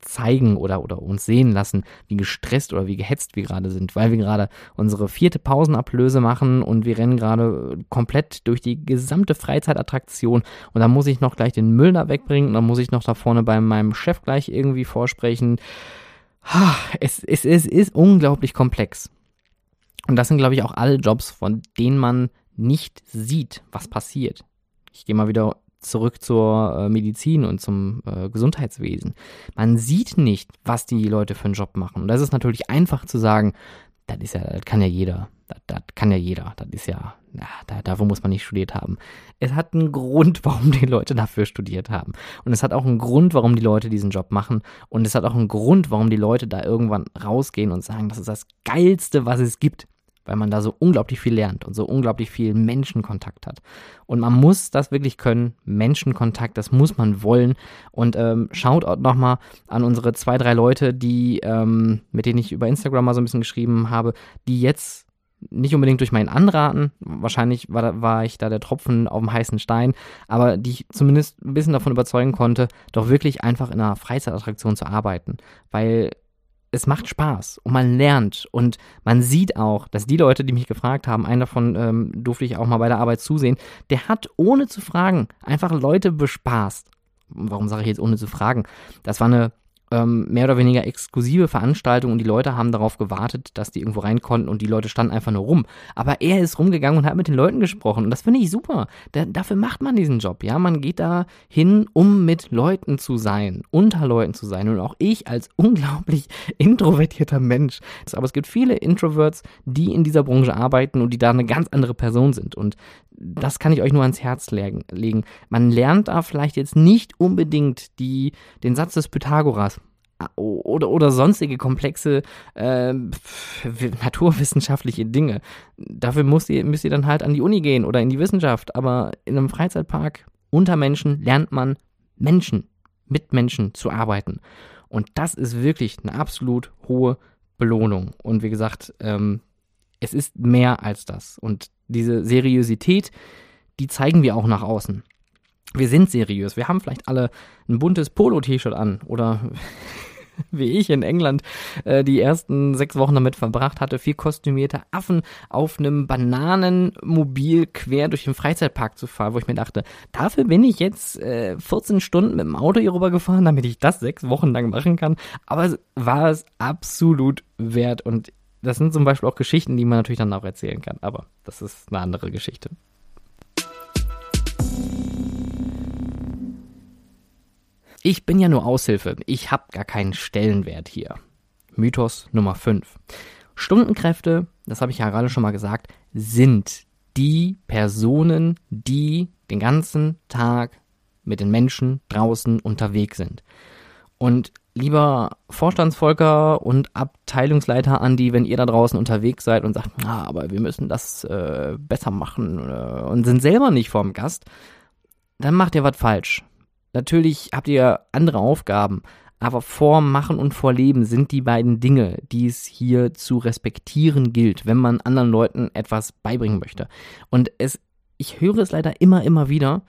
Speaker 1: zeigen oder, oder uns sehen lassen, wie gestresst oder wie gehetzt wir gerade sind, weil wir gerade unsere vierte Pausenablöse machen und wir rennen gerade komplett durch die gesamte Freizeitattraktion und dann muss ich noch gleich den Müll da wegbringen und dann muss ich noch da vorne bei meinem Chef gleich irgendwie vorsprechen. Es, es, es ist unglaublich komplex. Und das sind, glaube ich, auch alle Jobs, von denen man nicht sieht, was passiert. Ich gehe mal wieder zurück zur äh, Medizin und zum äh, Gesundheitswesen. Man sieht nicht, was die Leute für einen Job machen. Und das ist natürlich einfach zu sagen, das ist ja, das kann ja jeder. Das, das kann ja jeder. Das ist ja, ja da, dafür muss man nicht studiert haben. Es hat einen Grund, [LAUGHS] warum die Leute dafür studiert haben. Und es hat auch einen Grund, warum die Leute diesen Job machen. Und es hat auch einen Grund, warum die Leute da irgendwann rausgehen und sagen, das ist das Geilste, was es gibt weil man da so unglaublich viel lernt und so unglaublich viel Menschenkontakt hat. Und man muss das wirklich können, Menschenkontakt, das muss man wollen. Und ähm, schaut auch nochmal an unsere zwei, drei Leute, die, ähm, mit denen ich über Instagram mal so ein bisschen geschrieben habe, die jetzt nicht unbedingt durch mein Anraten, wahrscheinlich war, war ich da der Tropfen auf dem heißen Stein, aber die ich zumindest ein bisschen davon überzeugen konnte, doch wirklich einfach in einer Freizeitattraktion zu arbeiten. Weil es macht Spaß und man lernt und man sieht auch, dass die Leute, die mich gefragt haben, einen davon ähm, durfte ich auch mal bei der Arbeit zusehen, der hat ohne zu fragen einfach Leute bespaßt. Warum sage ich jetzt ohne zu fragen? Das war eine ähm, mehr oder weniger exklusive Veranstaltung und die Leute haben darauf gewartet, dass die irgendwo rein konnten und die Leute standen einfach nur rum. Aber er ist rumgegangen und hat mit den Leuten gesprochen und das finde ich super. Da, dafür macht man diesen Job, ja. Man geht da hin, um mit Leuten zu sein, unter Leuten zu sein und auch ich als [LAUGHS] unglaublich introvertierter Mensch. Aber es gibt viele Introverts, die in dieser Branche arbeiten und die da eine ganz andere Person sind und das kann ich euch nur ans Herz legen. Man lernt da vielleicht jetzt nicht unbedingt die, den Satz des Pythagoras oder, oder sonstige komplexe äh, naturwissenschaftliche Dinge. Dafür müsst ihr, müsst ihr dann halt an die Uni gehen oder in die Wissenschaft. Aber in einem Freizeitpark unter Menschen lernt man Menschen, mit Menschen zu arbeiten. Und das ist wirklich eine absolut hohe Belohnung. Und wie gesagt, ähm, es ist mehr als das. Und diese Seriosität, die zeigen wir auch nach außen. Wir sind seriös. Wir haben vielleicht alle ein buntes Polo-T-Shirt an oder [LAUGHS] wie ich in England äh, die ersten sechs Wochen damit verbracht hatte, vier kostümierte Affen auf einem Bananenmobil quer durch den Freizeitpark zu fahren, wo ich mir dachte, dafür bin ich jetzt äh, 14 Stunden mit dem Auto hier rüber gefahren, damit ich das sechs Wochen lang machen kann. Aber es war es absolut wert und das sind zum Beispiel auch Geschichten, die man natürlich dann auch erzählen kann, aber das ist eine andere Geschichte. Ich bin ja nur Aushilfe. Ich habe gar keinen Stellenwert hier. Mythos Nummer 5. Stundenkräfte, das habe ich ja gerade schon mal gesagt, sind die Personen, die den ganzen Tag mit den Menschen draußen unterwegs sind. Und lieber Vorstandsvolker und Abteilungsleiter Andi, wenn ihr da draußen unterwegs seid und sagt, ah, aber wir müssen das äh, besser machen äh, und sind selber nicht vorm Gast, dann macht ihr was falsch. Natürlich habt ihr andere Aufgaben, aber vor Machen und vor Leben sind die beiden Dinge, die es hier zu respektieren gilt, wenn man anderen Leuten etwas beibringen möchte. Und es, ich höre es leider immer, immer wieder,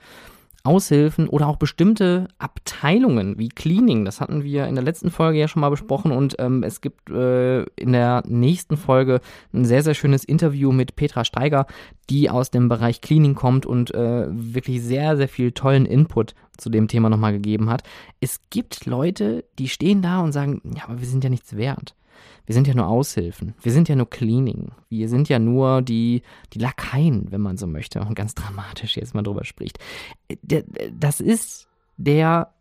Speaker 1: Aushilfen oder auch bestimmte Abteilungen wie Cleaning. Das hatten wir in der letzten Folge ja schon mal besprochen und ähm, es gibt äh, in der nächsten Folge ein sehr, sehr schönes Interview mit Petra Steiger, die aus dem Bereich Cleaning kommt und äh, wirklich sehr, sehr viel tollen Input zu dem Thema nochmal gegeben hat. Es gibt Leute, die stehen da und sagen, ja, aber wir sind ja nichts wert. Wir sind ja nur Aushilfen. Wir sind ja nur Cleaning. Wir sind ja nur die, die Lakaien, wenn man so möchte. Und ganz dramatisch jetzt mal drüber spricht. Das ist der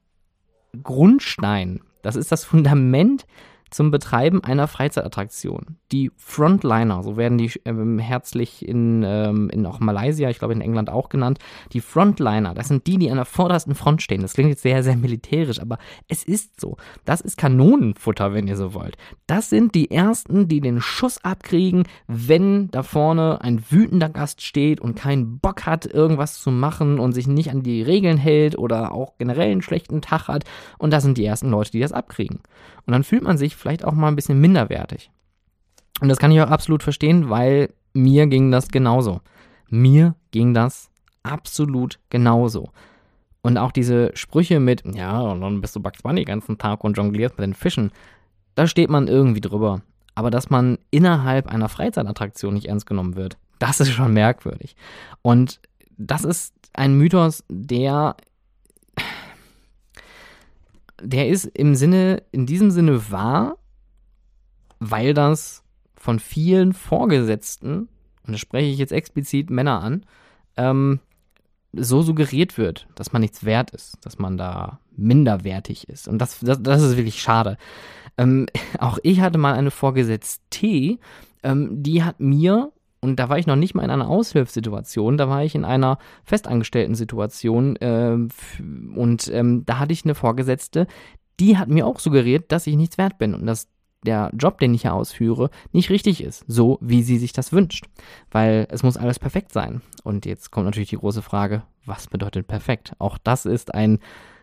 Speaker 1: Grundstein. Das ist das Fundament zum Betreiben einer Freizeitattraktion. Die Frontliner, so werden die ähm, herzlich in, ähm, in auch Malaysia, ich glaube in England auch genannt. Die Frontliner, das sind die, die an der vordersten Front stehen. Das klingt jetzt sehr, sehr militärisch, aber es ist so. Das ist Kanonenfutter, wenn ihr so wollt. Das sind die Ersten, die den Schuss abkriegen, wenn da vorne ein wütender Gast steht und keinen Bock hat, irgendwas zu machen und sich nicht an die Regeln hält oder auch generell einen schlechten Tag hat. Und das sind die ersten Leute, die das abkriegen. Und dann fühlt man sich vielleicht auch mal ein bisschen minderwertig. Und das kann ich auch absolut verstehen, weil mir ging das genauso. Mir ging das absolut genauso. Und auch diese Sprüche mit, ja, und dann bist du Bugs Bunny den ganzen Tag und jonglierst mit den Fischen, da steht man irgendwie drüber. Aber dass man innerhalb einer Freizeitattraktion nicht ernst genommen wird, das ist schon merkwürdig. Und das ist ein Mythos, der der ist im Sinne, in diesem Sinne wahr, weil das von vielen Vorgesetzten, und da spreche ich jetzt explizit Männer an, ähm, so suggeriert wird, dass man nichts wert ist, dass man da minderwertig ist. Und das, das, das ist wirklich schade. Ähm, [LAUGHS] auch ich hatte mal eine Vorgesetzte, ähm, die hat mir und da war ich noch nicht mal in einer Aushilfssituation, da war ich in einer festangestellten Situation äh, und ähm, da hatte ich eine Vorgesetzte, die hat mir auch suggeriert, dass ich nichts wert bin und dass der Job, den ich hier ausführe, nicht richtig ist, so wie sie sich das wünscht. Weil es muss alles perfekt sein. Und jetzt kommt natürlich die große Frage, was bedeutet perfekt? Auch das ist ein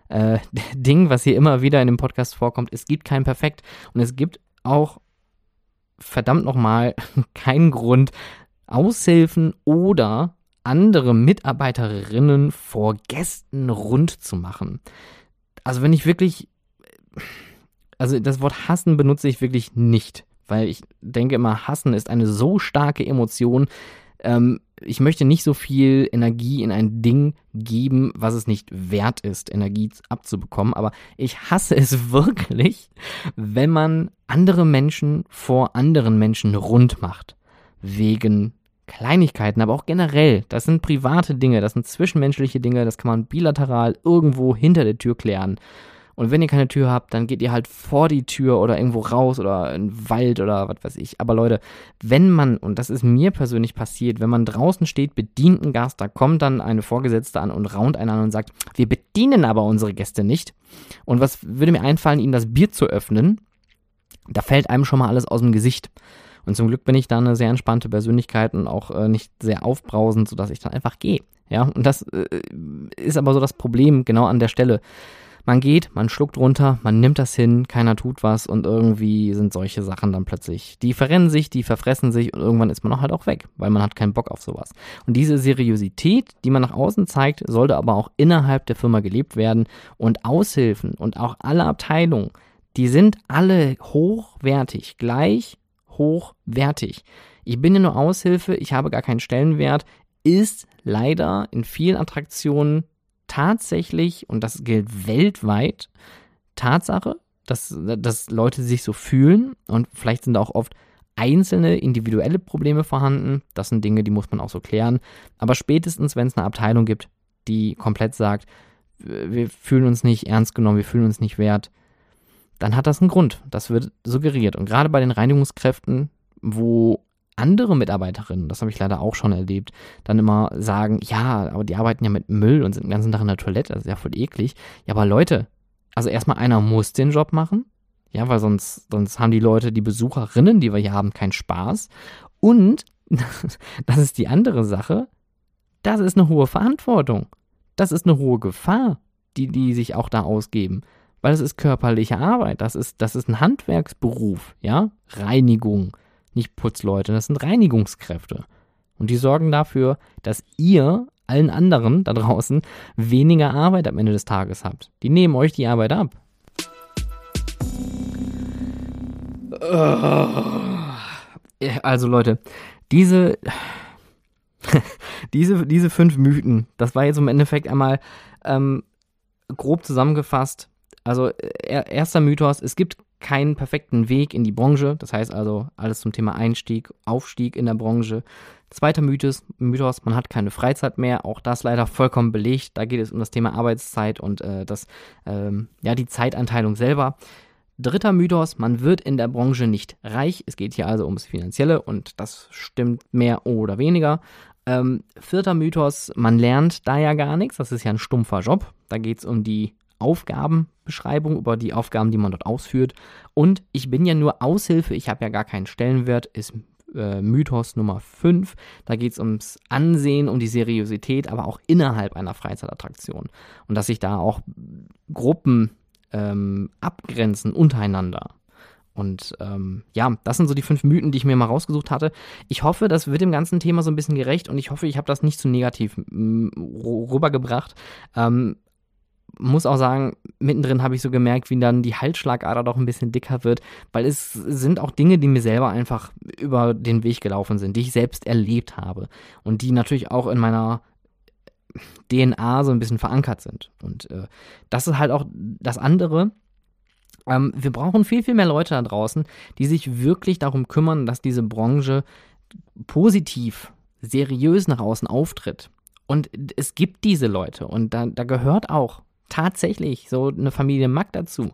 Speaker 1: äh, [LAUGHS] Ding, was hier immer wieder in dem Podcast vorkommt. Es gibt kein Perfekt und es gibt auch verdammt nochmal [LAUGHS] keinen Grund, Aushilfen oder andere Mitarbeiterinnen vor Gästen rund zu machen. Also wenn ich wirklich, also das Wort hassen benutze ich wirklich nicht, weil ich denke immer, hassen ist eine so starke Emotion. Ähm, ich möchte nicht so viel Energie in ein Ding geben, was es nicht wert ist, Energie abzubekommen. Aber ich hasse es [LAUGHS] wirklich, wenn man andere Menschen vor anderen Menschen rund macht. Wegen Kleinigkeiten, aber auch generell. Das sind private Dinge, das sind zwischenmenschliche Dinge, das kann man bilateral irgendwo hinter der Tür klären. Und wenn ihr keine Tür habt, dann geht ihr halt vor die Tür oder irgendwo raus oder in den Wald oder was weiß ich. Aber Leute, wenn man, und das ist mir persönlich passiert, wenn man draußen steht, bedient einen Gast, da kommt dann eine Vorgesetzte an und raunt einen an und sagt, wir bedienen aber unsere Gäste nicht. Und was würde mir einfallen, ihnen das Bier zu öffnen? Da fällt einem schon mal alles aus dem Gesicht. Und zum Glück bin ich da eine sehr entspannte Persönlichkeit und auch äh, nicht sehr aufbrausend, sodass ich dann einfach gehe. Ja, und das äh, ist aber so das Problem genau an der Stelle. Man geht, man schluckt runter, man nimmt das hin, keiner tut was und irgendwie sind solche Sachen dann plötzlich, die verrennen sich, die verfressen sich und irgendwann ist man auch halt auch weg, weil man hat keinen Bock auf sowas. Und diese Seriosität, die man nach außen zeigt, sollte aber auch innerhalb der Firma gelebt werden und Aushilfen und auch alle Abteilungen, die sind alle hochwertig, gleich hochwertig. Ich bin ja nur Aushilfe, ich habe gar keinen Stellenwert, ist leider in vielen Attraktionen tatsächlich, und das gilt weltweit, Tatsache, dass, dass Leute sich so fühlen und vielleicht sind auch oft einzelne individuelle Probleme vorhanden. Das sind Dinge, die muss man auch so klären. Aber spätestens, wenn es eine Abteilung gibt, die komplett sagt, wir fühlen uns nicht ernst genommen, wir fühlen uns nicht wert, dann hat das einen Grund. Das wird suggeriert. Und gerade bei den Reinigungskräften, wo andere Mitarbeiterinnen, das habe ich leider auch schon erlebt, dann immer sagen, ja, aber die arbeiten ja mit Müll und sind den ganzen Tag in der Toilette, das ist ja voll eklig. Ja, aber Leute, also erstmal einer muss den Job machen, ja, weil sonst, sonst haben die Leute, die Besucherinnen, die wir hier haben, keinen Spaß. Und, [LAUGHS] das ist die andere Sache, das ist eine hohe Verantwortung. Das ist eine hohe Gefahr, die die sich auch da ausgeben. Weil es ist körperliche Arbeit, das ist, das ist ein Handwerksberuf, ja, Reinigung nicht Putzleute, das sind Reinigungskräfte. Und die sorgen dafür, dass ihr allen anderen da draußen weniger Arbeit am Ende des Tages habt. Die nehmen euch die Arbeit ab. Also Leute, diese, [LAUGHS] diese, diese fünf Mythen, das war jetzt im Endeffekt einmal ähm, grob zusammengefasst. Also erster Mythos, es gibt keinen perfekten Weg in die Branche. Das heißt also alles zum Thema Einstieg, Aufstieg in der Branche. Zweiter Mythos, Mythos, man hat keine Freizeit mehr. Auch das leider vollkommen belegt. Da geht es um das Thema Arbeitszeit und äh, das, ähm, ja, die Zeitanteilung selber. Dritter Mythos, man wird in der Branche nicht reich. Es geht hier also ums Finanzielle und das stimmt mehr oder weniger. Ähm, vierter Mythos, man lernt da ja gar nichts. Das ist ja ein stumpfer Job. Da geht es um die Aufgabenbeschreibung, über die Aufgaben, die man dort ausführt. Und ich bin ja nur Aushilfe, ich habe ja gar keinen Stellenwert, ist äh, Mythos Nummer 5. Da geht es ums Ansehen, um die Seriosität, aber auch innerhalb einer Freizeitattraktion. Und dass sich da auch Gruppen ähm, abgrenzen untereinander. Und ähm, ja, das sind so die fünf Mythen, die ich mir mal rausgesucht hatte. Ich hoffe, das wird dem ganzen Thema so ein bisschen gerecht und ich hoffe, ich habe das nicht zu negativ rübergebracht. Ähm, muss auch sagen, mittendrin habe ich so gemerkt, wie dann die Halsschlagader doch ein bisschen dicker wird, weil es sind auch Dinge, die mir selber einfach über den Weg gelaufen sind, die ich selbst erlebt habe und die natürlich auch in meiner DNA so ein bisschen verankert sind. Und äh, das ist halt auch das andere. Ähm, wir brauchen viel, viel mehr Leute da draußen, die sich wirklich darum kümmern, dass diese Branche positiv, seriös nach außen auftritt. Und es gibt diese Leute und da, da gehört auch tatsächlich so eine Familie Mack dazu,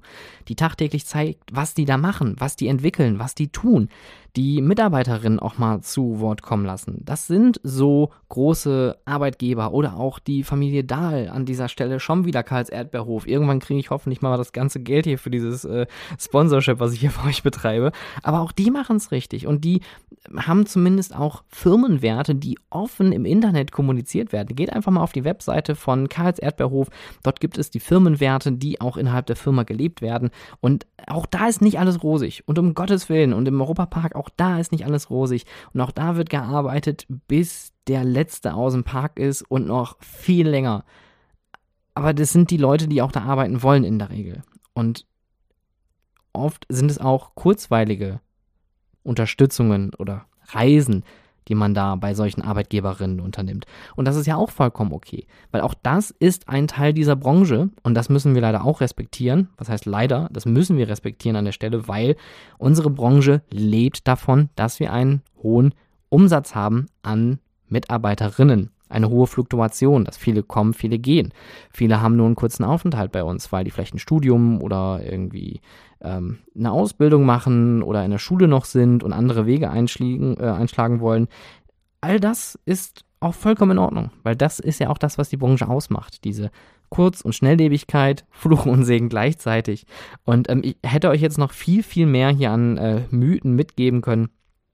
Speaker 1: die tagtäglich zeigt, was die da machen, was die entwickeln, was die tun, die Mitarbeiterinnen auch mal zu Wort kommen lassen. Das sind so große Arbeitgeber oder auch die Familie Dahl an dieser Stelle schon wieder Karls Erdbeerhof. Irgendwann kriege ich hoffentlich mal das ganze Geld hier für dieses äh, Sponsorship, was ich hier [LAUGHS] für euch betreibe. Aber auch die machen es richtig und die haben zumindest auch Firmenwerte, die offen im Internet kommuniziert werden. Geht einfach mal auf die Webseite von Karls Erdbeerhof. Dort gibt es die Firmenwerte, die auch innerhalb der Firma gelebt werden. Und auch da ist nicht alles rosig. Und um Gottes Willen. Und im Europapark auch da ist nicht alles rosig. Und auch da wird gearbeitet, bis der letzte aus dem Park ist und noch viel länger. Aber das sind die Leute, die auch da arbeiten wollen in der Regel. Und oft sind es auch kurzweilige Unterstützungen oder Reisen, die man da bei solchen Arbeitgeberinnen unternimmt. Und das ist ja auch vollkommen okay, weil auch das ist ein Teil dieser Branche und das müssen wir leider auch respektieren. Was heißt leider? Das müssen wir respektieren an der Stelle, weil unsere Branche lebt davon, dass wir einen hohen Umsatz haben an Mitarbeiterinnen eine hohe Fluktuation, dass viele kommen, viele gehen. Viele haben nur einen kurzen Aufenthalt bei uns, weil die vielleicht ein Studium oder irgendwie ähm, eine Ausbildung machen oder in der Schule noch sind und andere Wege einschlagen, äh, einschlagen wollen. All das ist auch vollkommen in Ordnung, weil das ist ja auch das, was die Branche ausmacht. Diese Kurz- und Schnelllebigkeit, [LAUGHS] Fluch und Segen gleichzeitig. Und ähm, ich hätte euch jetzt noch viel, viel mehr hier an äh, Mythen mitgeben können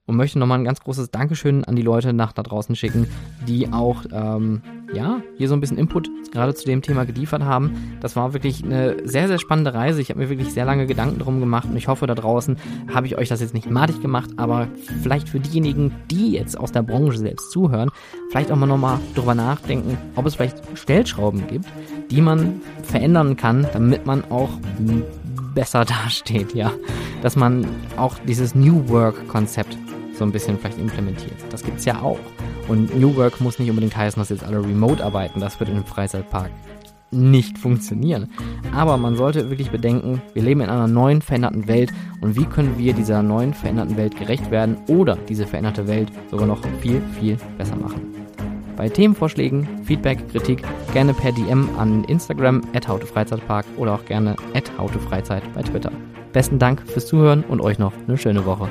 Speaker 1: und möchte nochmal ein ganz großes Dankeschön an die Leute nach da draußen schicken, die auch, ähm, ja, hier so ein bisschen Input gerade zu dem Thema geliefert haben. Das war wirklich eine sehr, sehr spannende Reise. Ich habe mir wirklich sehr lange Gedanken drum gemacht und ich hoffe, da draußen habe ich euch das jetzt nicht madig gemacht, aber vielleicht für diejenigen, die jetzt aus der Branche selbst zuhören, vielleicht auch mal nochmal drüber nachdenken, ob es vielleicht Stellschrauben gibt, die man verändern kann, damit man auch besser [LAUGHS] dasteht, ja. Dass man auch dieses New Work-Konzept so ein bisschen vielleicht implementiert. Das gibt es ja auch. Und New Work muss nicht unbedingt heißen, dass jetzt alle remote arbeiten. Das wird in einem Freizeitpark nicht funktionieren. Aber man sollte wirklich bedenken, wir leben in einer neuen, veränderten Welt und wie können wir dieser neuen, veränderten Welt gerecht werden oder diese veränderte Welt sogar noch viel, viel besser machen. Bei Themenvorschlägen, Feedback, Kritik gerne per DM an Instagram at hautefreizeitpark oder auch gerne at hautefreizeit bei Twitter. Besten Dank fürs Zuhören und euch noch eine schöne Woche.